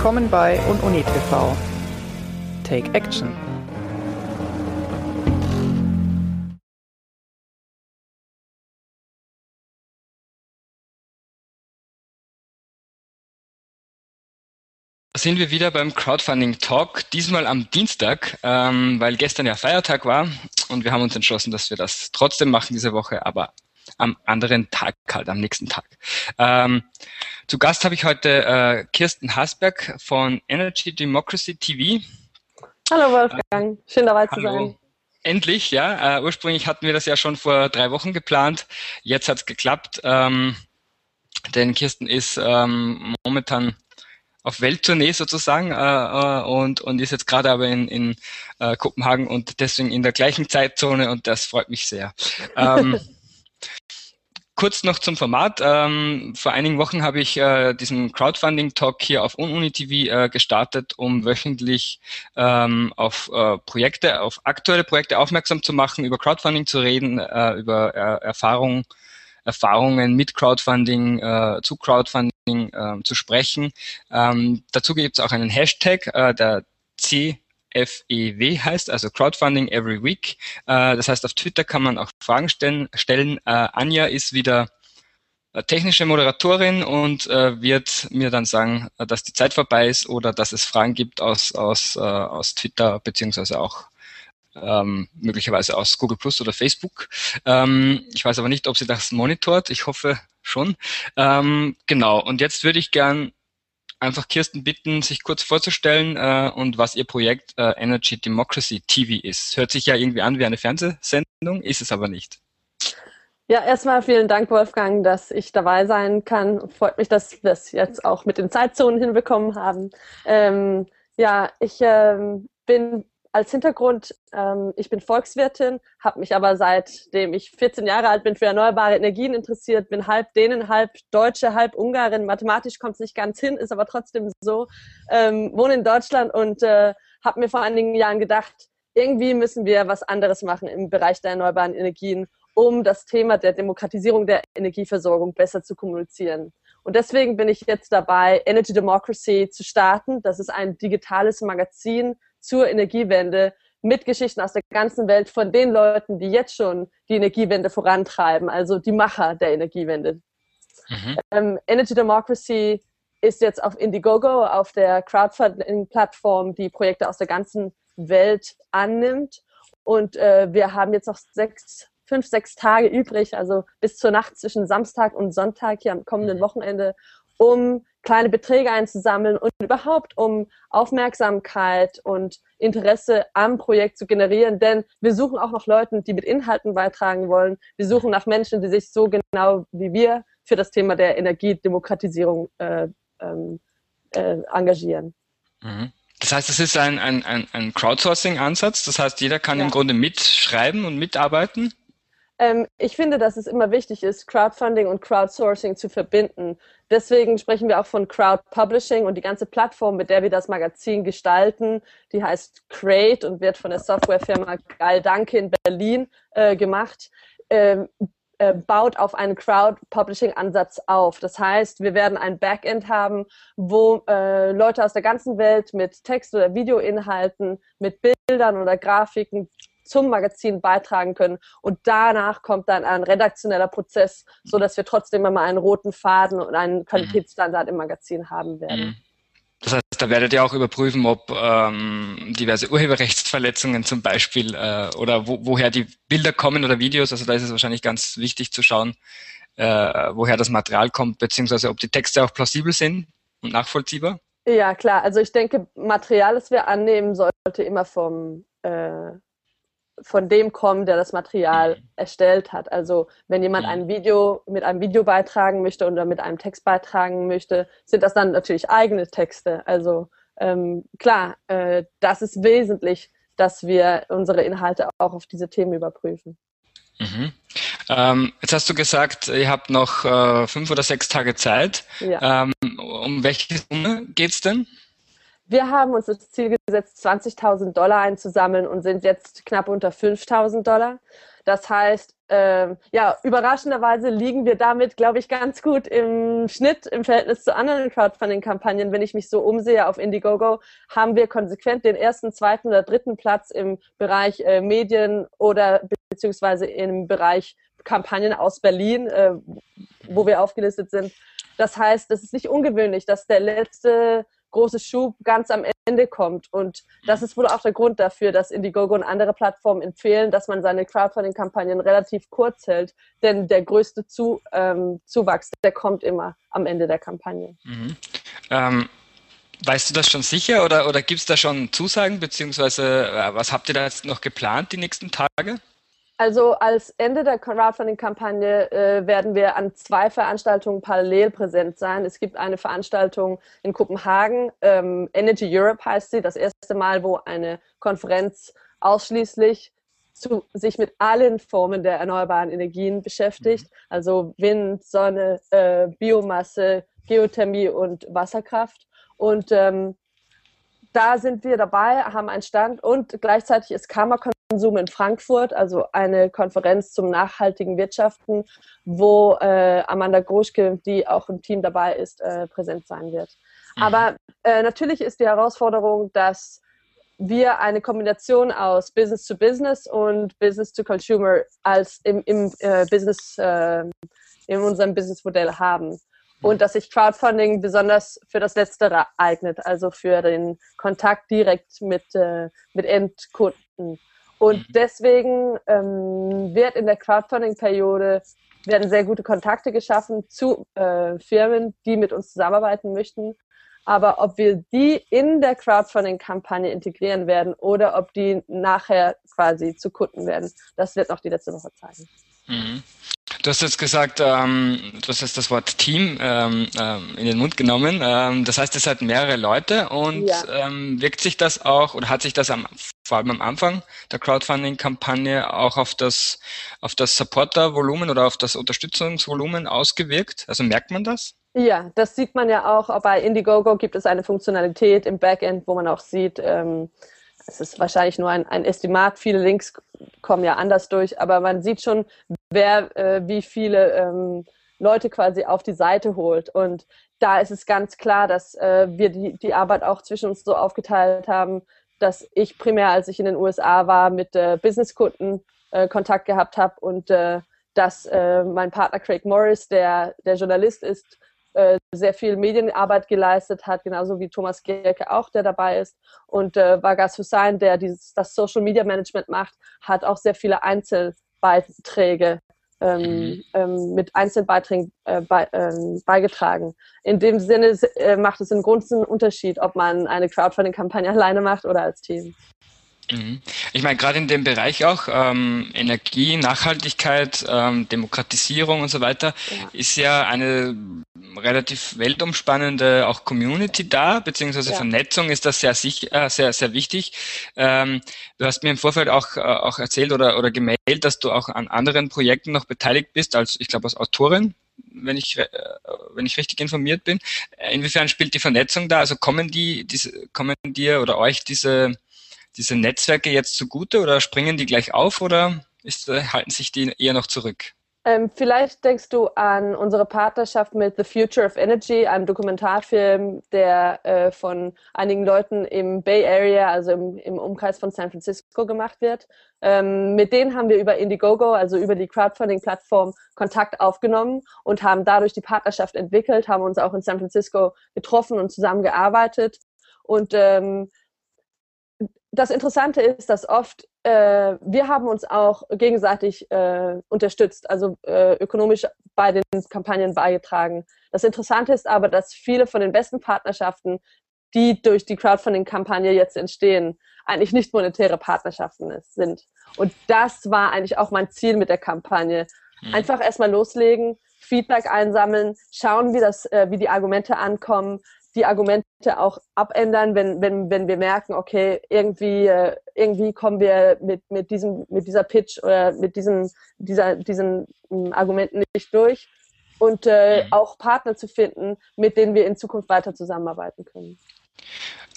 Willkommen bei Ununi TV. Take Action. sind wir wieder beim Crowdfunding Talk, diesmal am Dienstag, ähm, weil gestern ja Feiertag war und wir haben uns entschlossen, dass wir das trotzdem machen diese Woche, aber am anderen Tag halt, am nächsten Tag. Ähm, zu Gast habe ich heute äh, Kirsten Hasberg von Energy Democracy TV. Hallo Wolfgang, schön dabei zu Hallo. sein. Endlich, ja. Äh, ursprünglich hatten wir das ja schon vor drei Wochen geplant. Jetzt hat es geklappt. Ähm, denn Kirsten ist ähm, momentan auf Welttournee sozusagen äh, äh, und, und ist jetzt gerade aber in, in äh, Kopenhagen und deswegen in der gleichen Zeitzone und das freut mich sehr. Ähm, kurz noch zum Format. Ähm, vor einigen Wochen habe ich äh, diesen Crowdfunding-Talk hier auf UniTV äh, gestartet, um wöchentlich ähm, auf äh, Projekte, auf aktuelle Projekte aufmerksam zu machen, über Crowdfunding zu reden, äh, über äh, Erfahrungen Erfahrungen mit Crowdfunding, äh, zu Crowdfunding äh, zu sprechen. Ähm, dazu gibt es auch einen Hashtag, äh, der CFEW heißt, also Crowdfunding Every Week. Äh, das heißt, auf Twitter kann man auch Fragen stellen. stellen. Äh, Anja ist wieder äh, technische Moderatorin und wird mir dann sagen, dass die Zeit vorbei ist oder dass es Fragen gibt aus, aus, aus Twitter beziehungsweise auch ähm, möglicherweise aus Google Plus oder Facebook. Ähm, ich weiß aber nicht, ob sie das monitort. Ich hoffe schon. Ähm, genau. Und jetzt würde ich gern einfach Kirsten bitten, sich kurz vorzustellen äh, und was ihr Projekt äh, Energy Democracy TV ist. Hört sich ja irgendwie an wie eine Fernsehsendung, ist es aber nicht. Ja, erstmal vielen Dank, Wolfgang, dass ich dabei sein kann. Freut mich, dass wir es jetzt auch mit den Zeitzonen hinbekommen haben. Ähm, ja, ich ähm, bin als Hintergrund, ähm, ich bin Volkswirtin, habe mich aber seitdem ich 14 Jahre alt bin für erneuerbare Energien interessiert, bin halb Dänen, halb Deutsche, halb Ungarin. Mathematisch kommt es nicht ganz hin, ist aber trotzdem so. Ähm, wohne in Deutschland und äh, habe mir vor einigen Jahren gedacht, irgendwie müssen wir was anderes machen im Bereich der erneuerbaren Energien, um das Thema der Demokratisierung der Energieversorgung besser zu kommunizieren. Und deswegen bin ich jetzt dabei, Energy Democracy zu starten. Das ist ein digitales Magazin zur Energiewende mit Geschichten aus der ganzen Welt von den Leuten, die jetzt schon die Energiewende vorantreiben, also die Macher der Energiewende. Mhm. Ähm, Energy Democracy ist jetzt auf Indiegogo, auf der Crowdfunding-Plattform, die Projekte aus der ganzen Welt annimmt. Und äh, wir haben jetzt noch sechs, fünf, sechs Tage übrig, also bis zur Nacht zwischen Samstag und Sonntag hier am kommenden mhm. Wochenende, um kleine Beträge einzusammeln und überhaupt um Aufmerksamkeit und Interesse am Projekt zu generieren. Denn wir suchen auch noch Leute, die mit Inhalten beitragen wollen. Wir suchen nach Menschen, die sich so genau wie wir für das Thema der Energiedemokratisierung äh, ähm, äh, engagieren. Mhm. Das heißt, es ist ein, ein, ein Crowdsourcing-Ansatz. Das heißt, jeder kann ja. im Grunde mitschreiben und mitarbeiten. Ähm, ich finde, dass es immer wichtig ist, Crowdfunding und Crowdsourcing zu verbinden. Deswegen sprechen wir auch von Crowd Publishing und die ganze Plattform, mit der wir das Magazin gestalten, die heißt Crate und wird von der Softwarefirma Geil Danke in Berlin äh, gemacht. Ähm, äh, baut auf einen Crowd-Publishing-Ansatz auf. Das heißt, wir werden ein Backend haben, wo äh, Leute aus der ganzen Welt mit Text- oder Videoinhalten, mit Bildern oder Grafiken zum Magazin beitragen können. Und danach kommt dann ein redaktioneller Prozess, so dass wir trotzdem immer einen roten Faden und einen Qualitätsstandard im Magazin haben werden. Mhm. Das heißt, da werdet ihr auch überprüfen, ob ähm, diverse Urheberrechtsverletzungen zum Beispiel äh, oder wo, woher die Bilder kommen oder Videos. Also da ist es wahrscheinlich ganz wichtig zu schauen, äh, woher das Material kommt, beziehungsweise ob die Texte auch plausibel sind und nachvollziehbar. Ja, klar. Also ich denke, Material, das wir annehmen, sollte immer vom äh, von dem kommen, der das Material mhm. erstellt hat. Also wenn jemand mhm. ein Video mit einem Video beitragen möchte oder mit einem Text beitragen möchte, sind das dann natürlich eigene Texte. Also ähm, klar, äh, das ist wesentlich, dass wir unsere Inhalte auch auf diese Themen überprüfen. Mhm. Ähm, jetzt hast du gesagt, ihr habt noch äh, fünf oder sechs Tage Zeit. Ja. Ähm, um welche Summe geht es denn? Wir haben uns das Ziel gesetzt, 20.000 Dollar einzusammeln und sind jetzt knapp unter 5.000 Dollar. Das heißt, äh, ja, überraschenderweise liegen wir damit, glaube ich, ganz gut im Schnitt im Verhältnis zu anderen Crowdfunding-Kampagnen. Wenn ich mich so umsehe auf Indiegogo, haben wir konsequent den ersten, zweiten oder dritten Platz im Bereich äh, Medien oder beziehungsweise im Bereich Kampagnen aus Berlin, äh, wo wir aufgelistet sind. Das heißt, es ist nicht ungewöhnlich, dass der letzte große Schub ganz am Ende kommt. Und das ist wohl auch der Grund dafür, dass Indiegogo und andere Plattformen empfehlen, dass man seine Crowdfunding-Kampagnen relativ kurz hält. Denn der größte Zu, ähm, Zuwachs, der kommt immer am Ende der Kampagne. Mhm. Ähm, weißt du das schon sicher oder, oder gibt es da schon Zusagen, beziehungsweise äh, was habt ihr da jetzt noch geplant die nächsten Tage? Also als Ende der Crowdfunding-Kampagne äh, werden wir an zwei Veranstaltungen parallel präsent sein. Es gibt eine Veranstaltung in Kopenhagen, ähm, Energy Europe heißt sie, das erste Mal, wo eine Konferenz ausschließlich zu, sich mit allen Formen der erneuerbaren Energien beschäftigt, mhm. also Wind, Sonne, äh, Biomasse, Geothermie und Wasserkraft. Und ähm, da sind wir dabei, haben einen Stand und gleichzeitig ist Karma Konsum in Frankfurt, also eine Konferenz zum nachhaltigen Wirtschaften, wo äh, Amanda Groschke, die auch im Team dabei ist, äh, präsent sein wird. Mhm. Aber äh, natürlich ist die Herausforderung, dass wir eine Kombination aus Business to Business und Business to Consumer als im, im äh, Business, äh, in unserem Businessmodell haben und dass sich Crowdfunding besonders für das Letztere eignet, also für den Kontakt direkt mit, äh, mit Endkunden. Und deswegen ähm, wird in der Crowdfunding-Periode werden sehr gute Kontakte geschaffen zu äh, Firmen, die mit uns zusammenarbeiten möchten. Aber ob wir die in der Crowdfunding-Kampagne integrieren werden oder ob die nachher quasi zu Kunden werden, das wird noch die letzte Woche zeigen. Mhm. Du hast jetzt gesagt, ähm, du hast jetzt das Wort Team ähm, ähm, in den Mund genommen. Ähm, das heißt, es seid mehrere Leute und ja. ähm, wirkt sich das auch oder hat sich das am, vor allem am Anfang der Crowdfunding-Kampagne auch auf das, auf das Supporter-Volumen oder auf das Unterstützungsvolumen ausgewirkt? Also merkt man das? Ja, das sieht man ja auch. Bei Indiegogo gibt es eine Funktionalität im Backend, wo man auch sieht, ähm, es ist wahrscheinlich nur ein, ein Estimat, viele Links kommen ja anders durch, aber man sieht schon, wer äh, wie viele ähm, Leute quasi auf die Seite holt. Und da ist es ganz klar, dass äh, wir die, die Arbeit auch zwischen uns so aufgeteilt haben, dass ich primär, als ich in den USA war, mit äh, Businesskunden äh, Kontakt gehabt habe und äh, dass äh, mein Partner Craig Morris, der, der Journalist ist, sehr viel Medienarbeit geleistet hat, genauso wie Thomas Gerke auch, der dabei ist. Und äh, Vargas Hussein, der dieses, das Social Media Management macht, hat auch sehr viele Einzelbeiträge ähm, mhm. ähm, mit Einzelbeiträgen äh, bei, ähm, beigetragen. In dem Sinne äh, macht es einen großen Unterschied, ob man eine Crowdfunding-Kampagne alleine macht oder als Team. Mhm. Ich meine, gerade in dem Bereich auch ähm, Energie, Nachhaltigkeit, ähm, Demokratisierung und so weiter, ja. ist ja eine relativ weltumspannende auch Community da, beziehungsweise ja. Vernetzung ist das sehr, äh, sehr, sehr wichtig. Ähm, du hast mir im Vorfeld auch, äh, auch erzählt oder, oder gemeldet, dass du auch an anderen Projekten noch beteiligt bist, als ich glaube als Autorin wenn ich, äh, wenn ich richtig informiert bin. Inwiefern spielt die Vernetzung da? Also kommen die, diese, kommen dir oder euch diese diese Netzwerke jetzt zugute oder springen die gleich auf oder ist, äh, halten sich die eher noch zurück? Ähm, vielleicht denkst du an unsere Partnerschaft mit The Future of Energy, einem Dokumentarfilm, der äh, von einigen Leuten im Bay Area, also im, im Umkreis von San Francisco gemacht wird. Ähm, mit denen haben wir über Indiegogo, also über die Crowdfunding-Plattform, Kontakt aufgenommen und haben dadurch die Partnerschaft entwickelt, haben uns auch in San Francisco getroffen und zusammengearbeitet. Und ähm, das Interessante ist, dass oft äh, wir haben uns auch gegenseitig äh, unterstützt, also äh, ökonomisch bei den Kampagnen beigetragen. Das Interessante ist aber, dass viele von den besten Partnerschaften, die durch die Crowdfunding-Kampagne jetzt entstehen, eigentlich nicht monetäre Partnerschaften sind. Und das war eigentlich auch mein Ziel mit der Kampagne. Mhm. Einfach erstmal loslegen, Feedback einsammeln, schauen, wie, das, äh, wie die Argumente ankommen, die Argumente auch abändern, wenn, wenn, wenn wir merken, okay, irgendwie, äh, irgendwie kommen wir mit, mit, diesem, mit dieser Pitch oder mit diesen, dieser, diesen hm, Argumenten nicht durch. Und äh, mhm. auch Partner zu finden, mit denen wir in Zukunft weiter zusammenarbeiten können.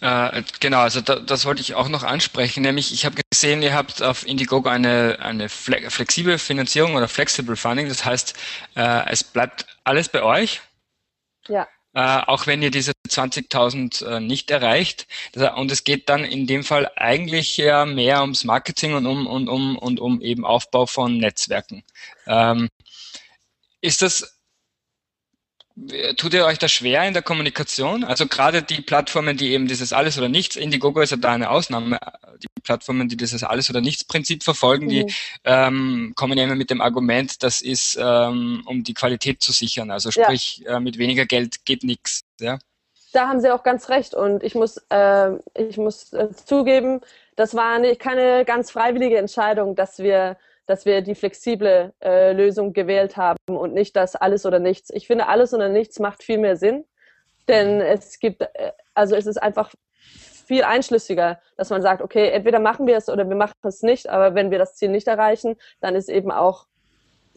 Äh, genau, also da, das wollte ich auch noch ansprechen, nämlich ich habe gesehen, ihr habt auf Indiegogo eine, eine flexible Finanzierung oder Flexible Funding, das heißt, äh, es bleibt alles bei euch. Ja. Äh, auch wenn ihr diese 20.000 äh, nicht erreicht. Und es geht dann in dem Fall eigentlich ja mehr ums Marketing und um, und um, und um eben Aufbau von Netzwerken. Ähm, ist das Tut ihr euch da schwer in der Kommunikation? Also gerade die Plattformen, die eben dieses Alles oder Nichts, Indiegogo ist ja da eine Ausnahme, die Plattformen, die dieses Alles oder Nichts Prinzip verfolgen, mhm. die ähm, kommen ja immer mit dem Argument, das ist, ähm, um die Qualität zu sichern. Also sprich, ja. äh, mit weniger Geld geht nichts. Ja? Da haben Sie auch ganz recht und ich muss, äh, ich muss äh, zugeben, das war eine, keine ganz freiwillige Entscheidung, dass wir dass wir die flexible äh, Lösung gewählt haben und nicht das alles oder nichts. Ich finde, alles oder nichts macht viel mehr Sinn, denn es gibt, äh, also es ist einfach viel einschlüssiger, dass man sagt, okay, entweder machen wir es oder wir machen es nicht, aber wenn wir das Ziel nicht erreichen, dann ist eben auch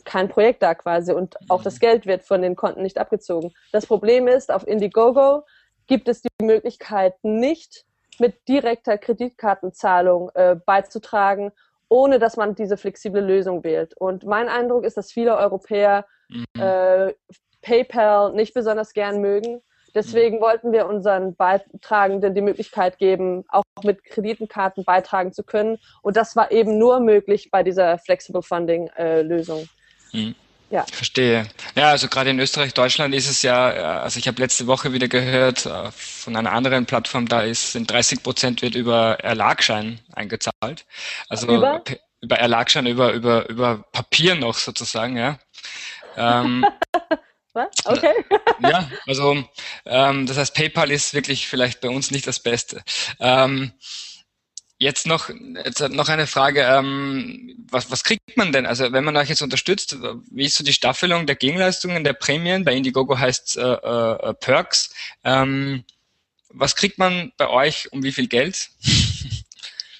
kein Projekt da quasi und auch das Geld wird von den Konten nicht abgezogen. Das Problem ist, auf Indiegogo gibt es die Möglichkeit nicht, mit direkter Kreditkartenzahlung äh, beizutragen ohne dass man diese flexible Lösung wählt. Und mein Eindruck ist, dass viele Europäer mhm. äh, PayPal nicht besonders gern mögen. Deswegen mhm. wollten wir unseren Beitragenden die Möglichkeit geben, auch mit Kreditenkarten beitragen zu können. Und das war eben nur möglich bei dieser Flexible Funding äh, Lösung. Mhm. Ja. Verstehe. Ja, also gerade in Österreich, Deutschland ist es ja, also ich habe letzte Woche wieder gehört äh, von einer anderen Plattform, da ist sind 30 Prozent wird über Erlagschein eingezahlt. Also über, über Erlagschein, über, über, über Papier noch sozusagen, ja. Ähm, Was? Okay. ja, also ähm, das heißt, PayPal ist wirklich vielleicht bei uns nicht das Beste. Ähm, Jetzt noch, jetzt noch eine Frage, ähm, was, was kriegt man denn? Also wenn man euch jetzt unterstützt, wie ist so die Staffelung der Gegenleistungen der Prämien? Bei Indiegogo heißt äh, äh, Perks. Ähm, was kriegt man bei euch um wie viel Geld?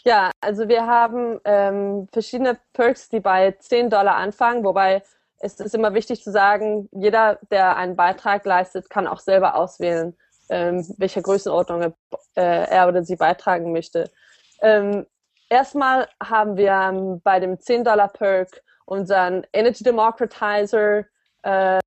Ja, also wir haben ähm, verschiedene Perks, die bei 10 Dollar anfangen, wobei es ist immer wichtig zu sagen, jeder, der einen Beitrag leistet, kann auch selber auswählen, ähm, welcher Größenordnung äh, er oder sie beitragen möchte. Ähm, erstmal haben wir ähm, bei dem 10-Dollar-Perk unseren Energy Democratizer äh,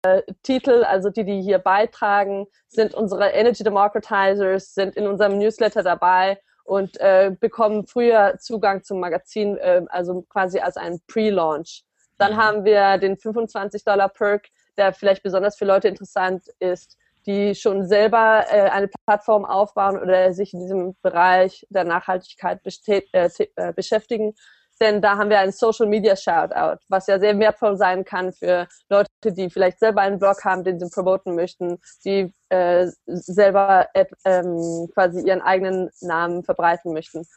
Titel, also die, die hier beitragen, sind unsere Energy Democratizers, sind in unserem Newsletter dabei und äh, bekommen früher Zugang zum Magazin, äh, also quasi als ein Pre-Launch. Dann mhm. haben wir den 25 Dollar Perk, der vielleicht besonders für Leute interessant ist, die schon selber äh, eine Plattform aufbauen oder sich in diesem Bereich der Nachhaltigkeit äh, äh, beschäftigen. Denn da haben wir ein Social Media Shoutout, was ja sehr wertvoll sein kann für Leute, die vielleicht selber einen Blog haben, den sie promoten möchten, die äh, selber ähm, quasi ihren eigenen Namen verbreiten möchten.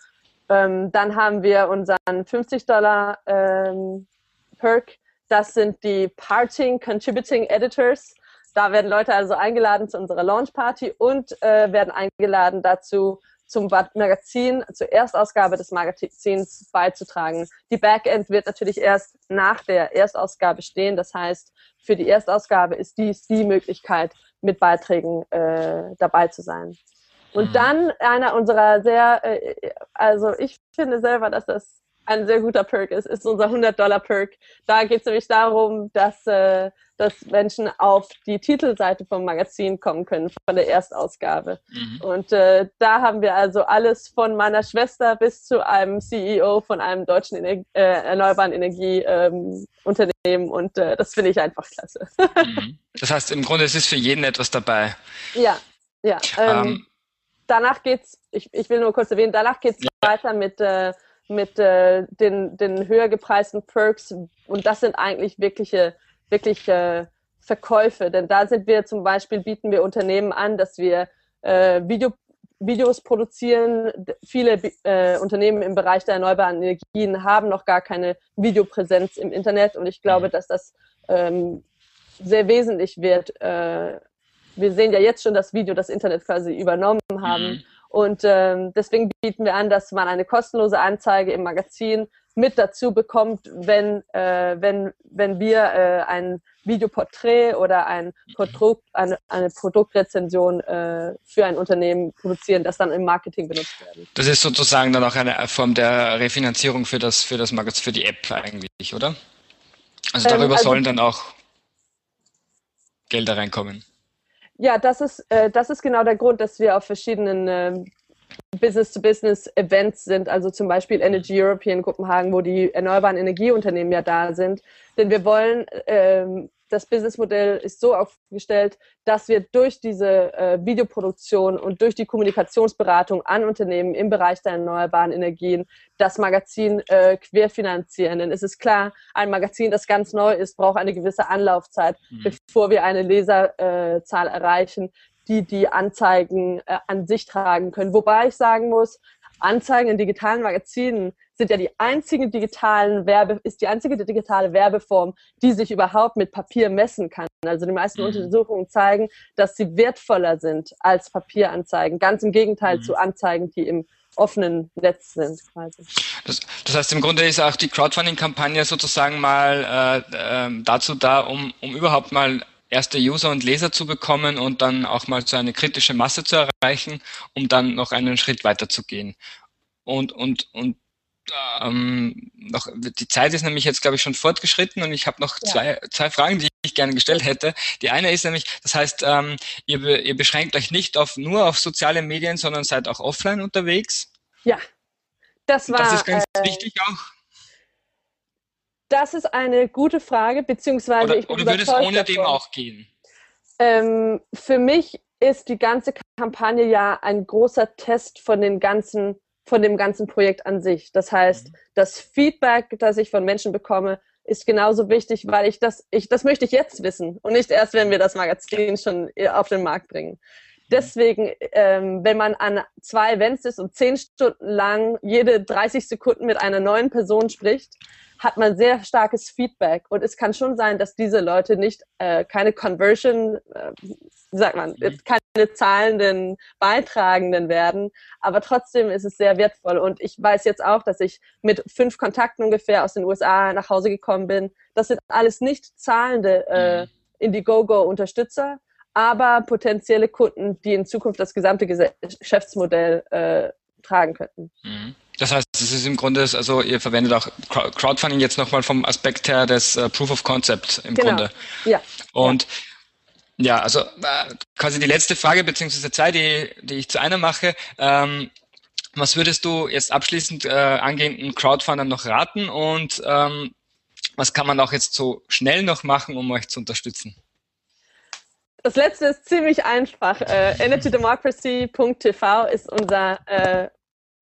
Ähm, dann haben wir unseren 50 Dollar ähm, Perk. Das sind die Parting Contributing Editors. Da werden Leute also eingeladen zu unserer Launchparty und äh, werden eingeladen dazu, zum Magazin, zur Erstausgabe des Magazins beizutragen. Die Backend wird natürlich erst nach der Erstausgabe stehen. Das heißt, für die Erstausgabe ist dies die Möglichkeit, mit Beiträgen äh, dabei zu sein. Und mhm. dann einer unserer sehr, äh, also ich finde selber, dass das ein sehr guter Perk ist, ist unser 100-Dollar-Perk. Da geht es nämlich darum, dass, äh, dass Menschen auf die Titelseite vom Magazin kommen können, von der Erstausgabe. Mhm. Und äh, da haben wir also alles von meiner Schwester bis zu einem CEO von einem deutschen Ener äh, erneuerbaren Energieunternehmen. Ähm, und äh, das finde ich einfach klasse. Mhm. Das heißt, im Grunde es ist für jeden etwas dabei. Ja, ja. Ähm, ähm, danach geht's, ich, ich will nur kurz erwähnen, danach geht's ja. weiter mit äh, mit äh, den, den höher gepreisten Perks. Und das sind eigentlich wirkliche, wirkliche Verkäufe. Denn da sind wir zum Beispiel, bieten wir Unternehmen an, dass wir äh, Video, Videos produzieren. Viele äh, Unternehmen im Bereich der erneuerbaren Energien haben noch gar keine Videopräsenz im Internet. Und ich glaube, mhm. dass das ähm, sehr wesentlich wird. Äh, wir sehen ja jetzt schon, dass Video das Internet quasi übernommen haben. Mhm. Und ähm, deswegen bieten wir an, dass man eine kostenlose Anzeige im Magazin mit dazu bekommt, wenn, äh, wenn, wenn wir äh, ein Videoporträt oder ein Produkt, eine, eine Produktrezension äh, für ein Unternehmen produzieren, das dann im Marketing benutzt werden. Das ist sozusagen dann auch eine Form der Refinanzierung für das, für das Magazin, für die App eigentlich, oder? Also darüber ähm, also, sollen dann auch Gelder reinkommen. Ja, das ist, äh, das ist genau der Grund, dass wir auf verschiedenen äh, Business-to-Business-Events sind, also zum Beispiel Energy Europe hier in Kopenhagen, wo die erneuerbaren Energieunternehmen ja da sind. Denn wir wollen, ähm, das Businessmodell ist so aufgestellt, dass wir durch diese äh, Videoproduktion und durch die Kommunikationsberatung an Unternehmen im Bereich der erneuerbaren Energien das Magazin äh, querfinanzieren. Denn es ist klar, ein Magazin, das ganz neu ist, braucht eine gewisse Anlaufzeit, mhm. bevor wir eine Leserzahl erreichen, die die Anzeigen äh, an sich tragen können. Wobei ich sagen muss, Anzeigen in digitalen Magazinen sind ja die einzigen digitalen Werbe, ist die einzige digitale Werbeform, die sich überhaupt mit Papier messen kann. Also die meisten mhm. Untersuchungen zeigen, dass sie wertvoller sind als Papieranzeigen. Ganz im Gegenteil mhm. zu Anzeigen, die im offenen Netz sind. Quasi. Das, das heißt, im Grunde ist auch die Crowdfunding-Kampagne sozusagen mal äh, äh, dazu da, um, um überhaupt mal erste User und Leser zu bekommen und dann auch mal so eine kritische Masse zu erreichen, um dann noch einen Schritt weiter zu gehen. Und, und, und ähm, noch, die Zeit ist nämlich jetzt, glaube ich, schon fortgeschritten und ich habe noch ja. zwei, zwei Fragen, die ich gerne gestellt hätte. Die eine ist nämlich, das heißt, ähm, ihr, ihr beschränkt euch nicht auf, nur auf soziale Medien, sondern seid auch offline unterwegs. Ja, das war. Das ist ganz äh, wichtig auch. Das ist eine gute Frage, beziehungsweise oder, ich bin Oder würde es ohne davon. dem auch gehen? Ähm, für mich ist die ganze Kampagne ja ein großer Test von den ganzen, von dem ganzen Projekt an sich. Das heißt, mhm. das Feedback, das ich von Menschen bekomme, ist genauso wichtig, weil ich das, ich, das möchte ich jetzt wissen und nicht erst, wenn wir das Magazin schon auf den Markt bringen. Deswegen, ähm, wenn man an zwei Events ist und zehn Stunden lang jede 30 Sekunden mit einer neuen Person spricht, hat man sehr starkes Feedback. Und es kann schon sein, dass diese Leute nicht äh, keine Conversion, äh, wie sagt man, mhm. keine zahlenden Beitragenden werden. Aber trotzdem ist es sehr wertvoll. Und ich weiß jetzt auch, dass ich mit fünf Kontakten ungefähr aus den USA nach Hause gekommen bin. Das sind alles nicht zahlende äh, mhm. Indiegogo-Unterstützer, aber potenzielle Kunden, die in Zukunft das gesamte Geschäftsmodell äh, tragen könnten. Mhm. Das heißt, es ist im Grunde, also ihr verwendet auch Crowdfunding jetzt nochmal vom Aspekt her des uh, Proof of Concept im genau. Grunde. Ja. Und ja, ja also äh, quasi die letzte Frage, beziehungsweise zwei, die, die ich zu einer mache. Ähm, was würdest du jetzt abschließend äh, angehenden Crowdfundern noch raten und ähm, was kann man auch jetzt so schnell noch machen, um euch zu unterstützen? Das letzte ist ziemlich einfach. Äh, energydemocracy.tv ist unser äh,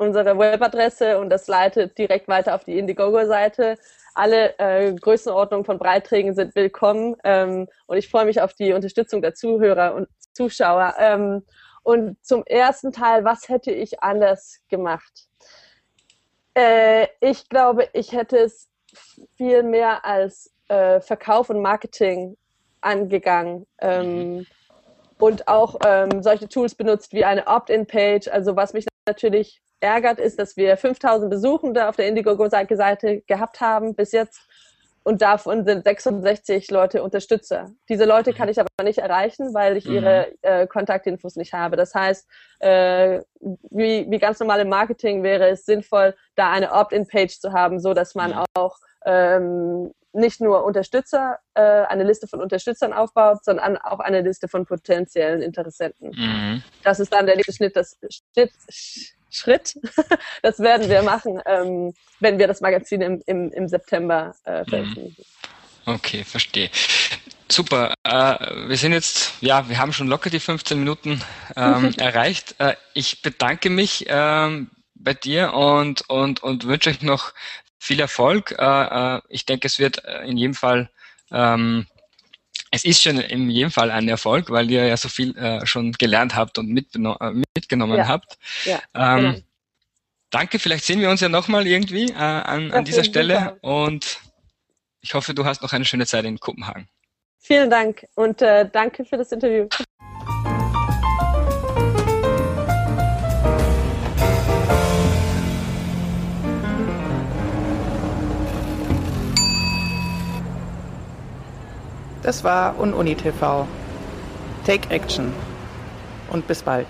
unsere Webadresse und das leitet direkt weiter auf die Indiegogo-Seite. Alle äh, Größenordnungen von Beiträgen sind willkommen ähm, und ich freue mich auf die Unterstützung der Zuhörer und Zuschauer. Ähm, und zum ersten Teil, was hätte ich anders gemacht? Äh, ich glaube, ich hätte es viel mehr als äh, Verkauf und Marketing angegangen. Ähm, und auch ähm, solche Tools benutzt wie eine Opt-in-Page. Also was mich natürlich ärgert, ist, dass wir 5000 Besuchende auf der Indiegogo-Seite gehabt haben bis jetzt und davon sind 66 Leute Unterstützer. Diese Leute kann ich aber nicht erreichen, weil ich ihre mhm. äh, Kontaktinfos nicht habe. Das heißt, äh, wie, wie ganz normal im Marketing wäre es sinnvoll, da eine Opt-in-Page zu haben, so dass man mhm. auch ähm, nicht nur Unterstützer, äh, eine Liste von Unterstützern aufbaut, sondern auch eine Liste von potenziellen Interessenten. Mhm. Das ist dann der nächste Schnitt, das Schnitt, Schritt. Das werden wir machen, ähm, wenn wir das Magazin im, im, im September äh, mhm. veröffentlichen. Okay, verstehe. Super. Äh, wir sind jetzt, ja, wir haben schon locker die 15 Minuten ähm, erreicht. Äh, ich bedanke mich ähm, bei dir und, und, und wünsche euch noch viel Erfolg. Äh, äh ich denke, es wird äh, in jedem Fall ähm, es ist schon in jedem Fall ein Erfolg, weil ihr ja so viel äh, schon gelernt habt und äh, mitgenommen ja. habt. Ja, ähm, genau. Danke, vielleicht sehen wir uns ja nochmal irgendwie äh, an, an dieser Stelle und ich hoffe, du hast noch eine schöne Zeit in Kopenhagen. Vielen Dank und äh, danke für das Interview. Das war UnUni TV. Take Action. Und bis bald.